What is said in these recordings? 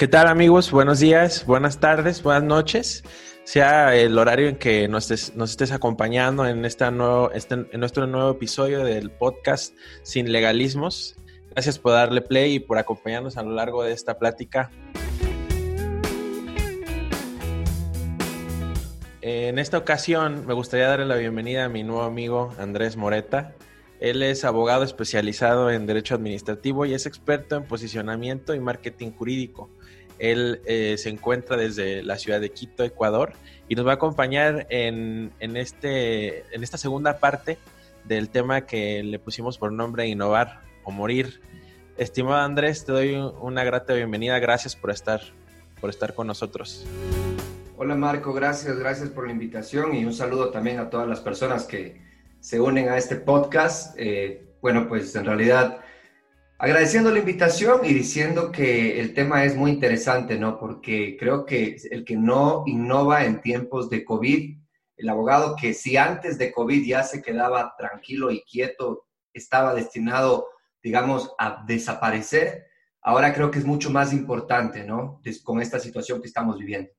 ¿Qué tal amigos? Buenos días, buenas tardes, buenas noches. Sea el horario en que nos estés, acompañando en, esta nuevo, este, en nuestro nuevo episodio del podcast Sin Legalismos. Gracias por darle play y por acompañarnos a lo largo de esta plática. En esta ocasión me gustaría darle la bienvenida a mi nuevo amigo Andrés Moreta. Él es abogado especializado en Derecho Administrativo y es experto en posicionamiento y marketing jurídico. Él eh, se encuentra desde la ciudad de Quito, Ecuador, y nos va a acompañar en, este, en esta segunda parte del tema que le pusimos por nombre Innovar o Morir. Estimado Andrés, te doy una grata bienvenida. Gracias por estar, por estar con nosotros. Hola Marco, gracias, gracias por la invitación y un saludo también a todas las personas que se unen a este podcast. Eh, bueno, pues en realidad Agradeciendo la invitación y diciendo que el tema es muy interesante, ¿no? Porque creo que el que no innova en tiempos de COVID, el abogado que si antes de COVID ya se quedaba tranquilo y quieto, estaba destinado, digamos, a desaparecer, ahora creo que es mucho más importante, ¿no? Con esta situación que estamos viviendo.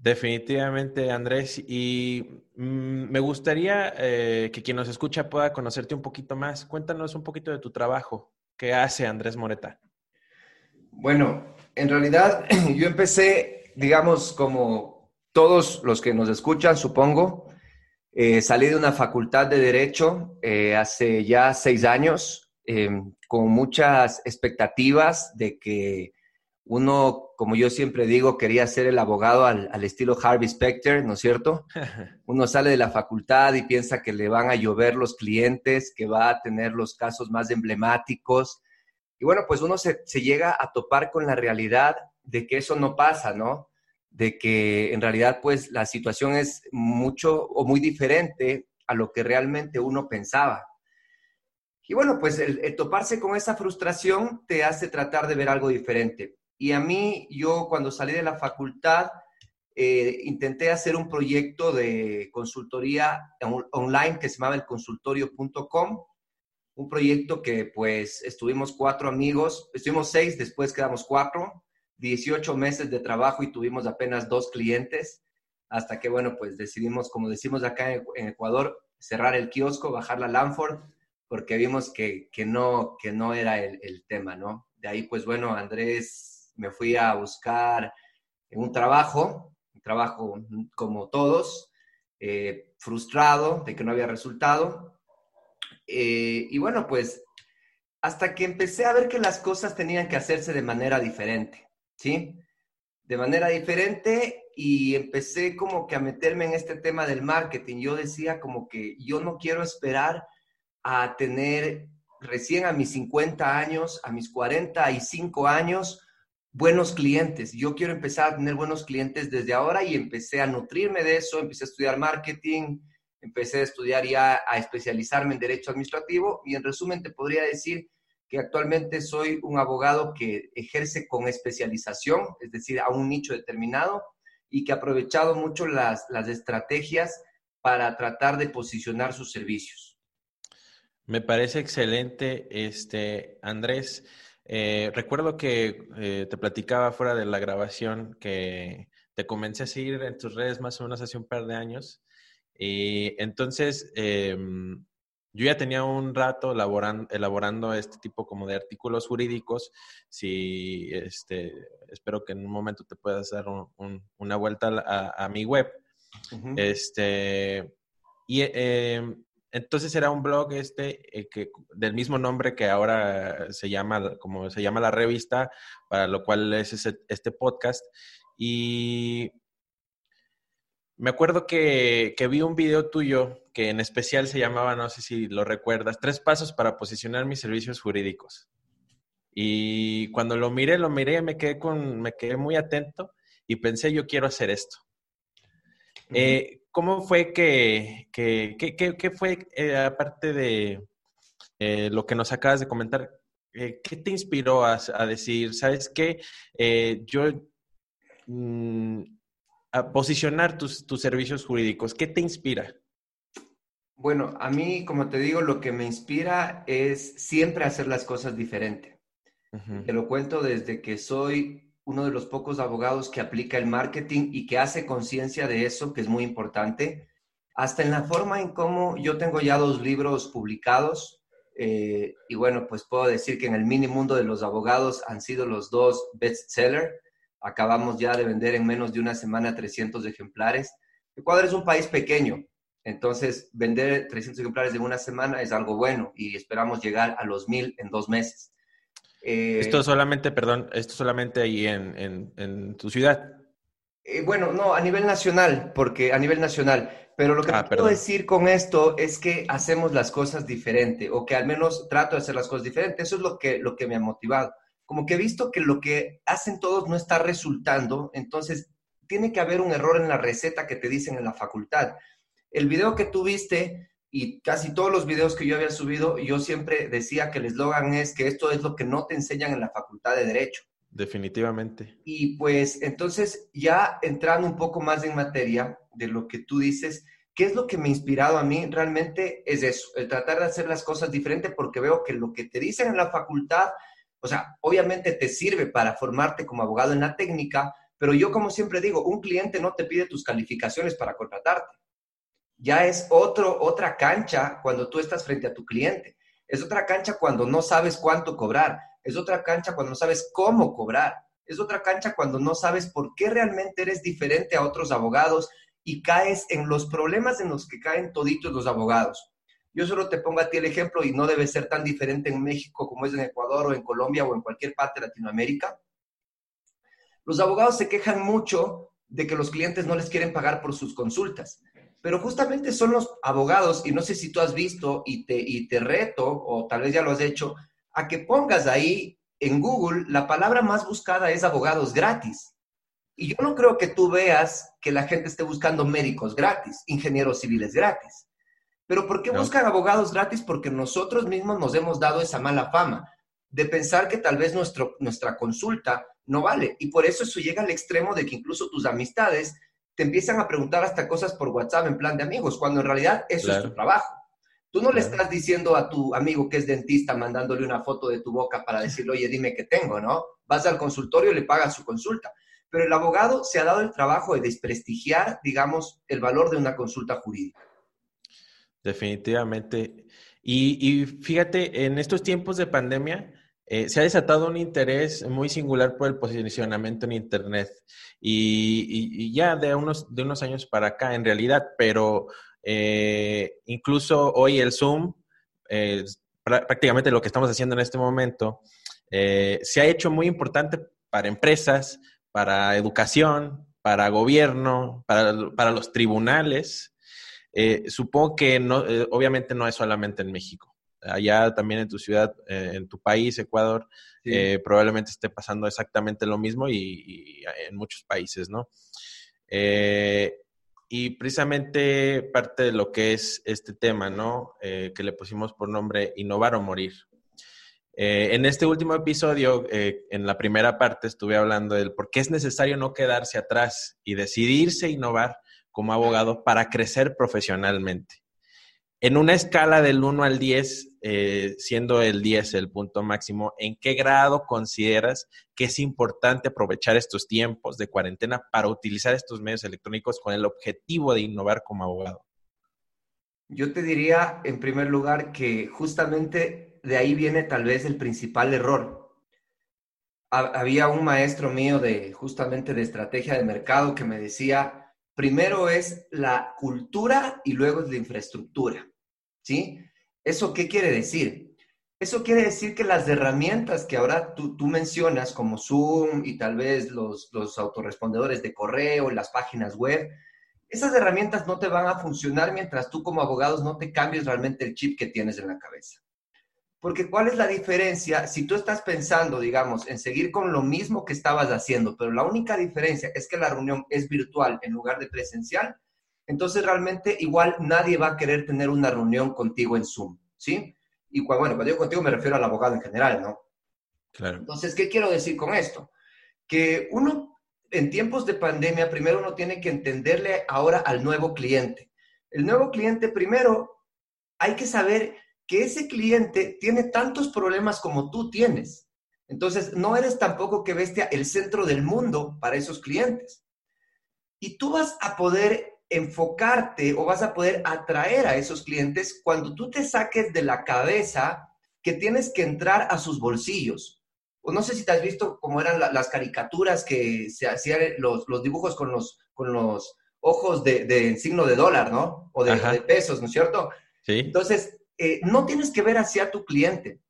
Definitivamente, Andrés. Y mm, me gustaría eh, que quien nos escucha pueda conocerte un poquito más. Cuéntanos un poquito de tu trabajo. ¿Qué hace Andrés Moreta? Bueno, en realidad yo empecé, digamos, como todos los que nos escuchan, supongo, eh, salí de una facultad de Derecho eh, hace ya seis años, con muchas expectativas de que uno, como yo siempre digo, quería ser el abogado al, estilo Harvey Specter, ¿no es cierto? Uno sale de la facultad y piensa que le van a llover los clientes, que va a tener los casos más emblemáticos. Y bueno, pues uno se, llega a topar con la realidad de que eso no pasa, ¿no? De que en realidad pues la situación es mucho o muy diferente a lo que realmente uno pensaba. Y bueno, pues el toparse con esa frustración te hace tratar de ver algo diferente. Y a mí, yo cuando salí de la facultad, eh, intenté hacer un proyecto de consultoría online que se llamaba el consultorio.com, un proyecto que pues estuvimos cuatro amigos, estuvimos seis, después quedamos cuatro, 18 meses de trabajo y tuvimos apenas dos clientes, hasta que bueno, pues decidimos, como decimos acá en Ecuador, cerrar el kiosco, bajar la Lanford, porque vimos que, que no, que no era el, el tema, ¿no? De ahí pues bueno, Andrés me fui a buscar un trabajo, un trabajo como todos, eh, frustrado de que no había resultado. Eh, y bueno, pues hasta que empecé a ver que las cosas tenían que hacerse de manera diferente, ¿sí? De manera diferente y empecé como que a meterme en este tema del marketing. Yo decía como que yo no quiero esperar a tener recién a mis 50 años, a mis 45 años, buenos clientes. Yo quiero empezar a tener buenos clientes desde ahora y empecé a nutrirme de eso, empecé a estudiar marketing, empecé a estudiar ya a especializarme en derecho administrativo y en resumen te podría decir que actualmente soy un abogado que ejerce con especialización, es decir, a un nicho determinado y que ha aprovechado mucho las, las estrategias para tratar de posicionar sus servicios. Me parece excelente, este, Andrés. Eh, recuerdo que eh, te platicaba fuera de la grabación que te comencé a seguir en tus redes más o menos hace un par de años. Y entonces, em, yo ya tenía un rato elaborando, este tipo como de artículos jurídicos. Si, este, espero que en un momento te puedas dar una vuelta a, mi web. Este, y em, entonces era un blog este eh, que, del mismo nombre que ahora se llama, como se llama la revista, para lo cual es este podcast. Y me acuerdo que, que, vi un video tuyo que en especial se llamaba, no sé si lo recuerdas, Tres Pasos para Posicionar Mis Servicios Jurídicos. Y cuando lo miré, lo miré, me quedé, con, me quedé muy atento y pensé, yo quiero hacer esto. ¿Cómo fue que, que, fue, eh, aparte de eh, lo que nos acabas de comentar, eh, qué te inspiró a, decir, sabes qué, yo, mm, a posicionar tus, tus servicios jurídicos, ¿qué te inspira? Bueno, a mí, como te digo, lo que me inspira es siempre hacer las cosas diferente. Te lo cuento desde que soy uno de los pocos abogados que aplica el marketing y que hace conciencia de eso, que es muy importante, hasta en la forma en cómo yo tengo ya dos libros publicados. Eh, y bueno, pues puedo decir que en el mini mundo de los abogados han sido los dos bestseller. Acabamos ya de vender en menos de una semana 300 ejemplares. Ecuador es un país pequeño, entonces vender 300 ejemplares en una semana es algo bueno y esperamos llegar a los mil en dos meses. Eh, esto solamente, perdón, esto solamente ahí en, en, tu ciudad. Eh, bueno, no, a nivel nacional, porque a nivel nacional. Pero lo que ah, quiero decir con esto es que hacemos las cosas diferente, o que al menos trato de hacer las cosas diferentes. Eso es lo que, lo que me ha motivado. Como que he visto que lo que hacen todos no está resultando, entonces tiene que haber un error en la receta que te dicen en la facultad. El video que tú viste y casi todos los videos que yo había subido, yo siempre decía que el eslogan es que esto es lo que no te enseñan en la Facultad de Derecho. Definitivamente. Y pues entonces ya entrando un poco más en materia de lo que tú dices, ¿qué es lo que me ha inspirado a mí? Realmente es eso, el tratar de hacer las cosas diferentes porque veo que lo que te dicen en la facultad, o sea, obviamente te sirve para formarte como abogado en la técnica, pero yo como siempre digo, un cliente no te pide tus calificaciones para contratarte ya es otro, otra cancha cuando tú estás frente a tu cliente. Es otra cancha cuando no sabes cuánto cobrar. Es otra cancha cuando no sabes cómo cobrar. Es otra cancha cuando no sabes por qué realmente eres diferente a otros abogados y caes en los problemas en los que caen toditos los abogados. Yo solo te pongo a ti el ejemplo y no debe ser tan diferente en México como es en Ecuador o en Colombia o en cualquier parte de Latinoamérica. Los abogados se quejan mucho de que los clientes no les quieren pagar por sus consultas pero justamente son los abogados, y no sé si tú has visto y te, y te reto, o tal vez ya lo has hecho, a que pongas ahí en Google la palabra más buscada es abogados gratis. Y yo no creo que tú veas que la gente esté buscando médicos gratis, ingenieros civiles gratis. Pero ¿por qué buscan abogados gratis? Porque nosotros mismos nos hemos dado esa mala fama de pensar que tal vez nuestro, nuestra consulta no vale. Y por eso eso llega al extremo de que incluso tus amistades te empiezan a preguntar hasta cosas por WhatsApp en plan de amigos, cuando en realidad eso es tu trabajo. Tú no le estás diciendo a tu amigo que es dentista, mandándole una foto de tu boca para decirle, oye, dime qué tengo, ¿no? Vas al consultorio y le pagas su consulta. Pero el abogado se ha dado el trabajo de desprestigiar, digamos, el valor de una consulta jurídica. Definitivamente. Y, y fíjate, en estos tiempos de pandemia, eh, se ha desatado un interés muy singular por el posicionamiento en Internet y, ya de unos, de unos años para acá en realidad, pero eh, incluso hoy el Zoom, eh, prácticamente lo que estamos haciendo en este momento, se ha hecho muy importante para empresas, para educación, para gobierno, para, para los tribunales. supongo que no, obviamente no es solamente en México allá también en tu ciudad, eh, en tu país, Ecuador, eh, probablemente esté pasando exactamente lo mismo y, en muchos países, ¿no? Eh, y precisamente parte de lo que es este tema, ¿no? que le pusimos por nombre Innovar o Morir. en este último episodio, en la primera parte, estuve hablando del por qué es necesario no quedarse atrás y decidirse innovar como abogado para crecer profesionalmente. En una escala del 1 al 10, eh, siendo el 10 el punto máximo, ¿en qué grado consideras que es importante aprovechar estos tiempos de cuarentena para utilizar estos medios electrónicos con el objetivo de innovar como abogado? Yo te diría, en primer lugar, que justamente de ahí viene tal vez el principal error. Había un maestro mío de justamente de estrategia de mercado que me decía, primero es la cultura y luego es la infraestructura. ¿Sí? ¿Eso qué quiere decir? Eso quiere decir que las herramientas que ahora tú, mencionas, como Zoom y tal vez los, los autorrespondedores de correo, las páginas web, esas herramientas no te van a funcionar mientras tú como abogados no te cambies realmente el chip que tienes en la cabeza. Porque ¿cuál es la diferencia si tú estás pensando, digamos, en seguir con lo mismo que estabas haciendo, pero la única diferencia es que la reunión es virtual en lugar de presencial? Entonces realmente igual nadie va a querer tener una reunión contigo en Zoom, ¿sí? Y bueno, cuando digo contigo me refiero al abogado en general, ¿no? Claro. Entonces, ¿qué quiero decir con esto? Que uno, en tiempos de pandemia, primero uno tiene que entenderle ahora al nuevo cliente. El nuevo cliente, primero, hay que saber que ese cliente tiene tantos problemas como tú tienes. Entonces, no eres tampoco que bestia el centro del mundo para esos clientes. Y tú vas a poder enfocarte o vas a poder atraer a esos clientes cuando tú te saques de la cabeza que tienes que entrar a sus bolsillos. O no sé si te has visto cómo eran las caricaturas que se hacían los, dibujos con los, con los ojos de, signo de dólar, ¿no? O de, pesos, ¿no es cierto? Sí. Entonces, eh, no tienes que ver hacia tu cliente.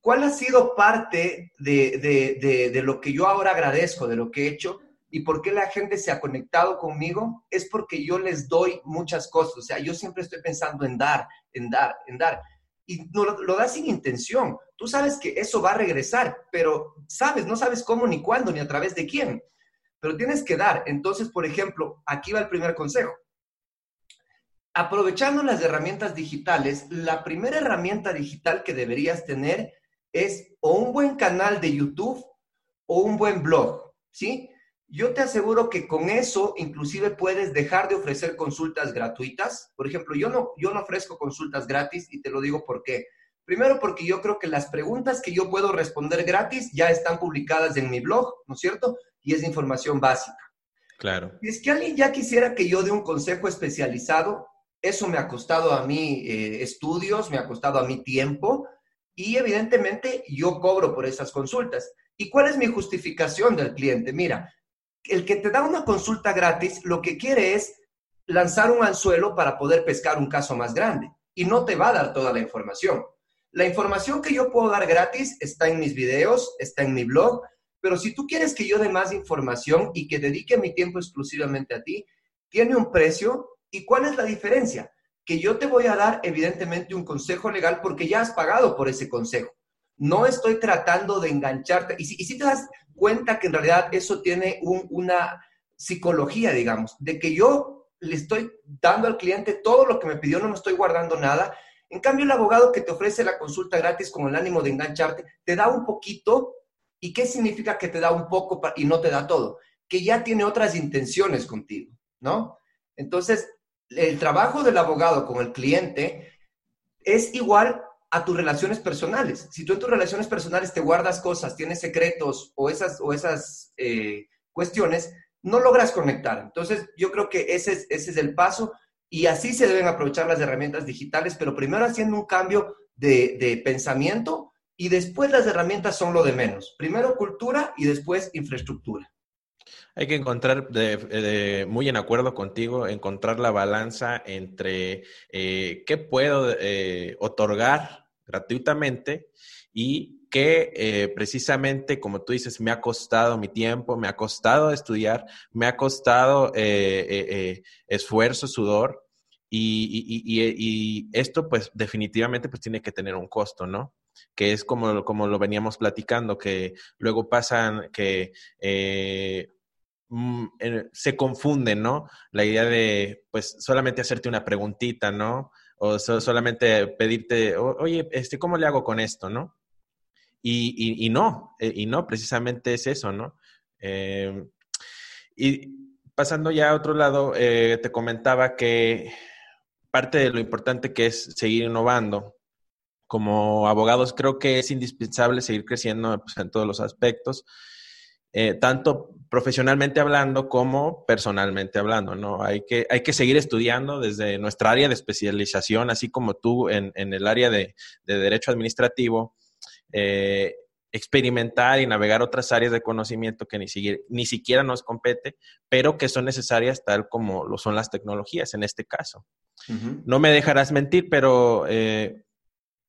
¿Cuál ha sido parte de, de lo que yo ahora agradezco, de lo que he hecho? Y por qué la gente se ha conectado conmigo es porque yo les doy muchas cosas. O sea, yo siempre estoy pensando en dar, en dar, en dar. Y no, lo, lo das sin intención. Tú sabes que eso va a regresar, pero sabes, no sabes cómo, ni cuándo, ni a través de quién. Pero tienes que dar. Entonces, por ejemplo, aquí va el primer consejo. Aprovechando las herramientas digitales, la primera herramienta digital que deberías tener es o un buen canal de YouTube o un buen blog, ¿sí? Yo te aseguro que con eso inclusive puedes dejar de ofrecer consultas gratuitas. Por ejemplo, yo no, yo no ofrezco consultas gratis y te lo digo por qué. Primero porque yo creo que las preguntas que yo puedo responder gratis ya están publicadas en mi blog, ¿no es cierto? Y es información básica. Claro. Y es que alguien ya quisiera que yo dé un consejo especializado, eso me ha costado a mí eh, estudios, me ha costado a mí tiempo y evidentemente yo cobro por esas consultas. ¿Y cuál es mi justificación del cliente? Mira, el que te da una consulta gratis lo que quiere es lanzar un anzuelo para poder pescar un caso más grande y no te va a dar toda la información. La información que yo puedo dar gratis está en mis videos, está en mi blog, pero si tú quieres que yo dé más información y que dedique mi tiempo exclusivamente a ti, tiene un precio. ¿Y cuál es la diferencia? Que yo te voy a dar evidentemente un consejo legal porque ya has pagado por ese consejo. No estoy tratando de engancharte. Y si, si te das cuenta que en realidad eso tiene una psicología, digamos, de que yo le estoy dando al cliente todo lo que me pidió, no me estoy guardando nada. En cambio, el abogado que te ofrece la consulta gratis con el ánimo de engancharte, te da un poquito. ¿Y qué significa que te da un poco y no te da todo? Que ya tiene otras intenciones contigo, ¿no? Entonces, el trabajo del abogado con el cliente es igual a tus relaciones personales. Si tú en tus relaciones personales te guardas cosas, tienes secretos o esas, o esas eh, cuestiones, no logras conectar. Entonces, yo creo que ese es, ese es el paso y así se deben aprovechar las herramientas digitales, pero primero haciendo un cambio de, de pensamiento y después las herramientas son lo de menos. Primero cultura y después infraestructura. Hay que encontrar, de, muy en acuerdo contigo, encontrar la balanza entre eh, qué puedo eh, otorgar gratuitamente y que eh, precisamente, como tú dices, me ha costado mi tiempo, me ha costado estudiar, me ha costado eh, eh, esfuerzo, sudor, y, esto pues definitivamente pues tiene que tener un costo, ¿no? Que es como, como lo veníamos platicando, que luego pasan que mm, se confunden, ¿no? La idea de pues solamente hacerte una preguntita, ¿no? O solamente pedirte, oye, este, ¿cómo le hago con esto, no? Y, no, eh, y no, precisamente es eso, ¿no? Em, y pasando ya a otro lado, eh, te comentaba que parte de lo importante que es seguir innovando. Como abogados creo que es indispensable seguir creciendo pues, en todos los aspectos. Eh, tanto profesionalmente hablando como personalmente hablando, ¿no? Hay que, hay que seguir estudiando desde nuestra área de especialización, así como tú en, el área de, derecho administrativo, eh, experimentar y navegar otras áreas de conocimiento que ni, ni siquiera nos compete, pero que son necesarias tal como lo son las tecnologías en este caso. No me dejarás mentir, pero eh,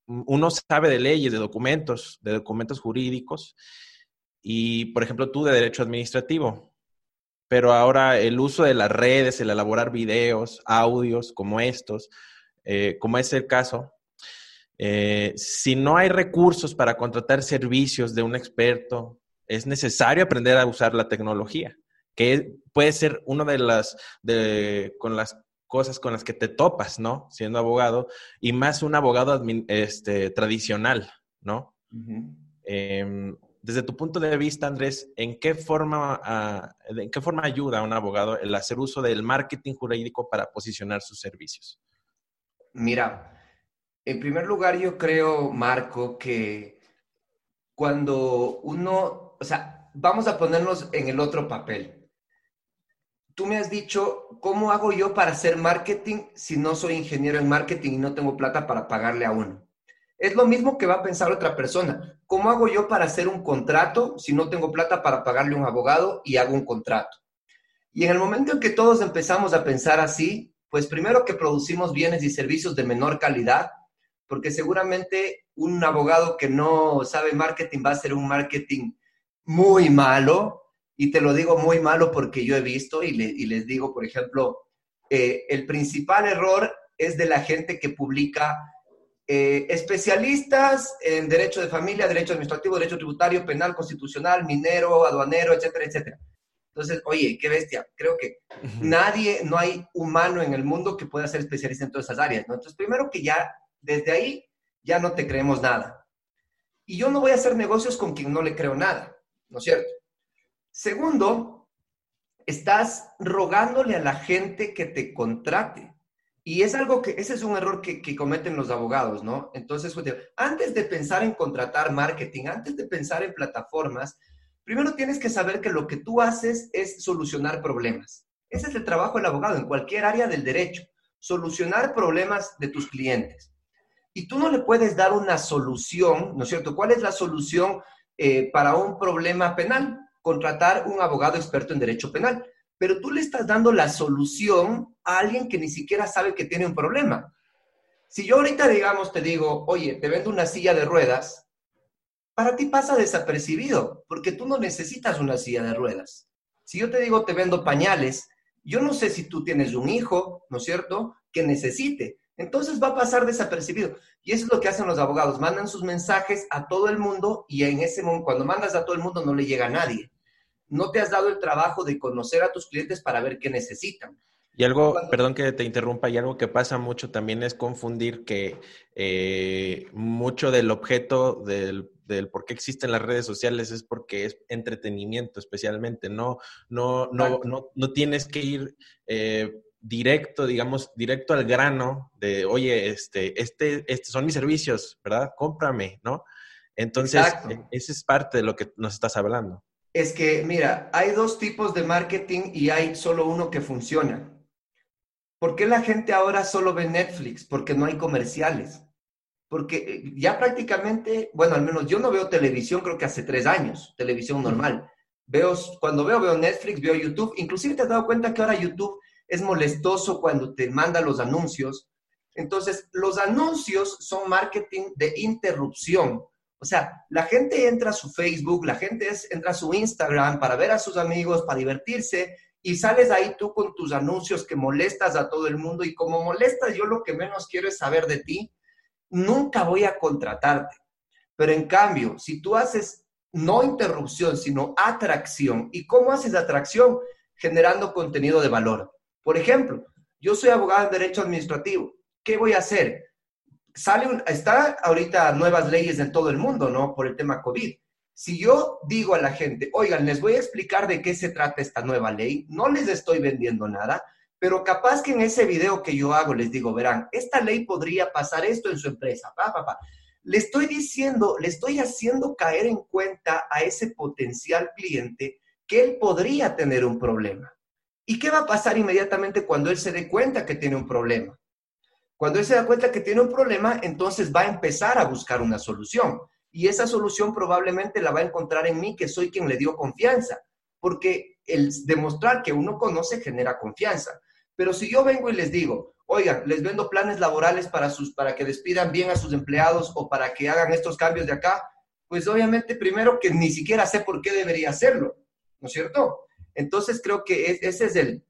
uno sabe de leyes, de documentos, de documentos jurídicos, y, por ejemplo, tú de derecho administrativo. Pero ahora el uso de las redes, el elaborar videos, audios como estos, eh, como es el caso, eh, si no hay recursos para contratar servicios de un experto, es necesario aprender a usar la tecnología, que puede ser una de las, de, con las cosas con las que te topas, ¿no? Siendo abogado, y más un abogado este, tradicional, ¿no? Desde tu punto de vista, Andrés, ¿en qué forma, ah, ¿en qué forma ayuda a un abogado el hacer uso del marketing jurídico para posicionar sus servicios? Mira, en primer lugar, yo creo, Marco, que cuando uno, o sea, vamos a ponernos en el otro papel. Tú me has dicho, ¿cómo hago yo para hacer marketing si no soy ingeniero en marketing y no tengo plata para pagarle a uno? Es lo mismo que va a pensar otra persona. ¿Cómo hago yo para hacer un contrato si no tengo plata para pagarle un abogado y hago un contrato? Y en el momento en que todos empezamos a pensar así, pues primero que producimos bienes y servicios de menor calidad, porque seguramente un abogado que no sabe marketing va a hacer un marketing muy malo, y te lo digo muy malo porque yo he visto y, les digo, por ejemplo, eh, el principal error es de la gente que publica eh, especialistas en derecho de familia, derecho administrativo, derecho tributario, penal, constitucional, minero, aduanero, etcétera, etcétera. Entonces, oye, qué bestia. Creo que nadie, no hay humano en el mundo que pueda ser especialista en todas esas áreas, ¿no? Entonces, primero que ya, desde ahí, ya no te creemos nada. Y yo no voy a hacer negocios con quien no le creo nada, ¿no es cierto? Segundo, estás rogándole a la gente que te contrate. Y es algo que, ese es un error que, cometen los abogados, ¿no? Entonces, pues, antes de pensar en contratar marketing, antes de pensar en plataformas, primero tienes que saber que lo que tú haces es solucionar problemas. Ese es el trabajo del abogado en cualquier área del derecho, solucionar problemas de tus clientes. Y tú no le puedes dar una solución, ¿no es cierto? ¿Cuál es la solución eh, para un problema penal? Contratar un abogado experto en derecho penal pero tú le estás dando la solución a alguien que ni siquiera sabe que tiene un problema. Si yo ahorita, digamos, te digo, oye, te vendo una silla de ruedas, para ti pasa desapercibido, porque tú no necesitas una silla de ruedas. Si yo te digo, te vendo pañales, yo no sé si tú tienes un hijo, ¿no es cierto?, que necesite. Entonces va a pasar desapercibido. Y eso es lo que hacen los abogados. Mandan sus mensajes a todo el mundo y en ese momento, cuando mandas a todo el mundo, no le llega a nadie no te has dado el trabajo de conocer a tus clientes para ver qué necesitan. Y algo, perdón que te interrumpa, y algo que pasa mucho también es confundir que eh, mucho del objeto del, por qué existen las redes sociales es porque es entretenimiento especialmente, no, no, no, no, no tienes que ir eh, directo, digamos, directo al grano de, oye, este, este, este son mis servicios, ¿verdad? Cómprame, ¿no? Entonces, e, esa es parte de lo que nos estás hablando es que, mira, hay dos tipos de marketing y hay solo uno que funciona. ¿Por qué la gente ahora solo ve Netflix? Porque no hay comerciales. Porque eh, ya prácticamente, bueno, al menos yo no veo televisión, creo que hace tres años, televisión normal. Veo, cuando veo, veo Netflix, veo YouTube. Inclusive te has dado cuenta que ahora YouTube es molestoso cuando te manda los anuncios. Entonces, los anuncios son marketing de interrupción. O sea, la gente entra a su Facebook, la gente entra a su Instagram para ver a sus amigos, para divertirse, y sales ahí tú con tus anuncios que molestas a todo el mundo, y como molestas, yo lo que menos quiero es saber de ti, nunca voy a contratarte. Pero en cambio, si tú haces no interrupción, sino atracción, ¿y cómo haces atracción? Generando contenido de valor. Por ejemplo, yo soy abogado en derecho administrativo. ¿Qué voy a hacer? Sale está ahorita nuevas leyes en todo el mundo, ¿no? Por el tema COVID. Si yo digo a la gente, oigan, les voy a explicar de qué se trata esta nueva ley, no les estoy vendiendo nada, pero capaz que en ese video que yo hago les digo, verán, esta ley podría pasar esto en su empresa, pa, pa. Le estoy diciendo, le estoy haciendo caer en cuenta a ese potencial cliente que él podría tener un problema. ¿Y qué va a pasar inmediatamente cuando él se dé cuenta que tiene un problema? Cuando él se da cuenta que tiene un problema, entonces va a empezar a buscar una solución. Y esa solución probablemente la va a encontrar en mí, que soy quien le dio confianza, porque el demostrar que uno conoce genera confianza. Pero si yo vengo y les digo, oigan, les vendo planes laborales para, sus, para que despidan bien a sus empleados o para que hagan estos cambios de acá, pues obviamente primero que ni siquiera sé por qué debería hacerlo, ¿no es cierto? Entonces creo que ese es el,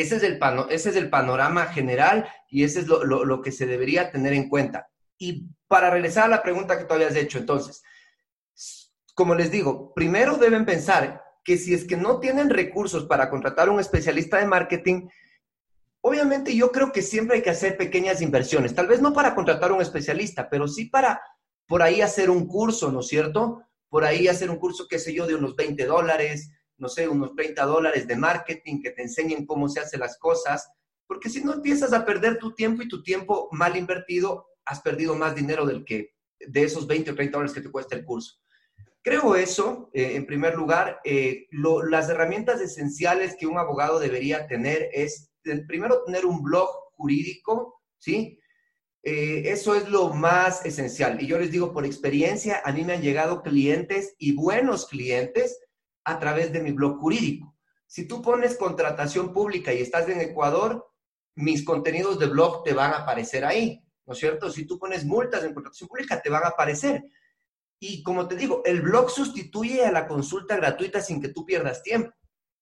ese es el, panorama general y ese es lo, que se debería tener en cuenta. Y para regresar a la pregunta que tú habías hecho, entonces, como les digo, primero deben pensar que si es que no tienen recursos para contratar un especialista de marketing, obviamente yo creo que siempre hay que hacer pequeñas inversiones, tal vez no para contratar un especialista, pero sí para por ahí hacer un curso, ¿no es cierto? Por ahí hacer un curso, qué sé yo, de unos 20 dólares, no sé, unos 30 dólares de marketing que te enseñen cómo se hacen las cosas, porque si no empiezas a perder tu tiempo y tu tiempo mal invertido, has perdido más dinero del que de esos 20 o 30 dólares que te cuesta el curso. Creo eso, eh, en primer lugar. Eh, las herramientas esenciales que un abogado debería tener es, primero, tener un blog jurídico, ¿sí? Eh, eso es lo más esencial. Y yo les digo, por experiencia, a mí me han llegado clientes y buenos clientes a través de mi blog jurídico. Si tú pones contratación pública y estás en Ecuador, mis contenidos de blog te van a aparecer ahí, ¿no es cierto? Si tú pones multas en contratación pública, te van a aparecer. Y como te digo, el blog sustituye a la consulta gratuita sin que tú pierdas tiempo,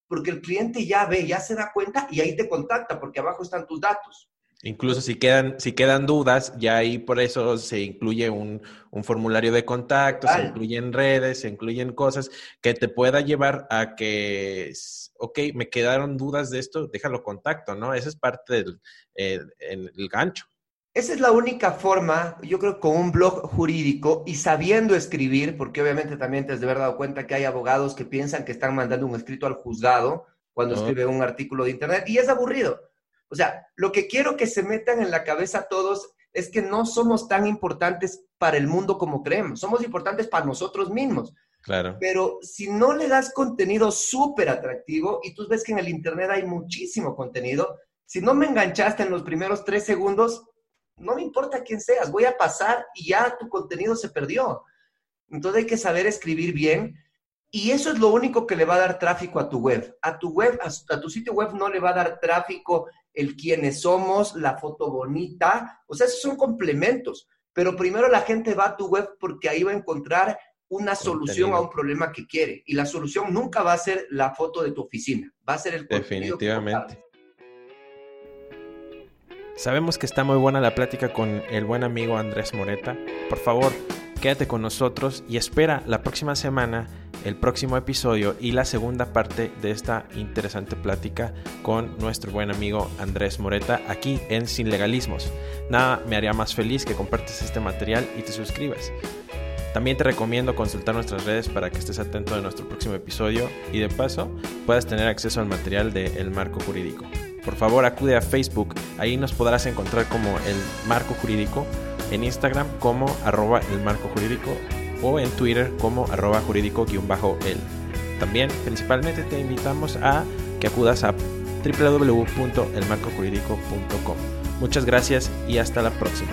porque el cliente ya ve, ya se da cuenta y ahí te contacta, porque abajo están tus datos. Incluso si quedan, si quedan dudas, ya ahí por eso se incluye un, formulario de contacto, se incluyen redes, se incluyen cosas que te pueda llevar a que, ok, me quedaron dudas de esto, déjalo contacto, ¿no? Esa es parte del eh, el gancho. Esa es la única forma, yo creo, con un blog jurídico y sabiendo escribir, porque obviamente también te has de haber dado cuenta que hay abogados que piensan que están mandando un escrito al juzgado cuando escriben un artículo de internet y es aburrido. O sea, lo que quiero que se metan en la cabeza todos es que no somos tan importantes para el mundo como creemos, somos importantes para nosotros mismos. Claro. Pero si no le das contenido súper atractivo, y tú ves que en el Internet hay muchísimo contenido, si no me enganchaste en los primeros tres segundos, no me importa quién seas, voy a pasar y ya tu contenido se perdió. Entonces hay que saber escribir bien y eso es lo único que le va a dar tráfico a tu web. A tu web, a, tu sitio web no le va a dar tráfico el quiénes somos, la foto bonita, o sea, esos son complementos. Pero primero la gente va a tu web porque ahí va a encontrar una solución a un problema que quiere. Y la solución nunca va a ser la foto de tu oficina, va a ser el contenido. Definitivamente. Sabemos que está muy buena la plática con el buen amigo Andrés Moreta. Por favor, quédate con nosotros y espera la próxima semana el próximo episodio y la segunda parte de esta interesante plática con nuestro buen amigo Andrés Moreta aquí en Sin Legalismos. Nada me haría más feliz que compartas este material y te suscribas. También te recomiendo consultar nuestras redes para que estés atento de nuestro próximo episodio y de paso puedas tener acceso al material de El Marco Jurídico por favor acude a Facebook. Ahí nos podrás encontrar como el marco jurídico, en Instagram como arroba el marco jurídico o en Twitter como arroba jurídico-el. También principalmente te invitamos a que acudas a www.elmarcojurídico.com. Muchas gracias y hasta la próxima.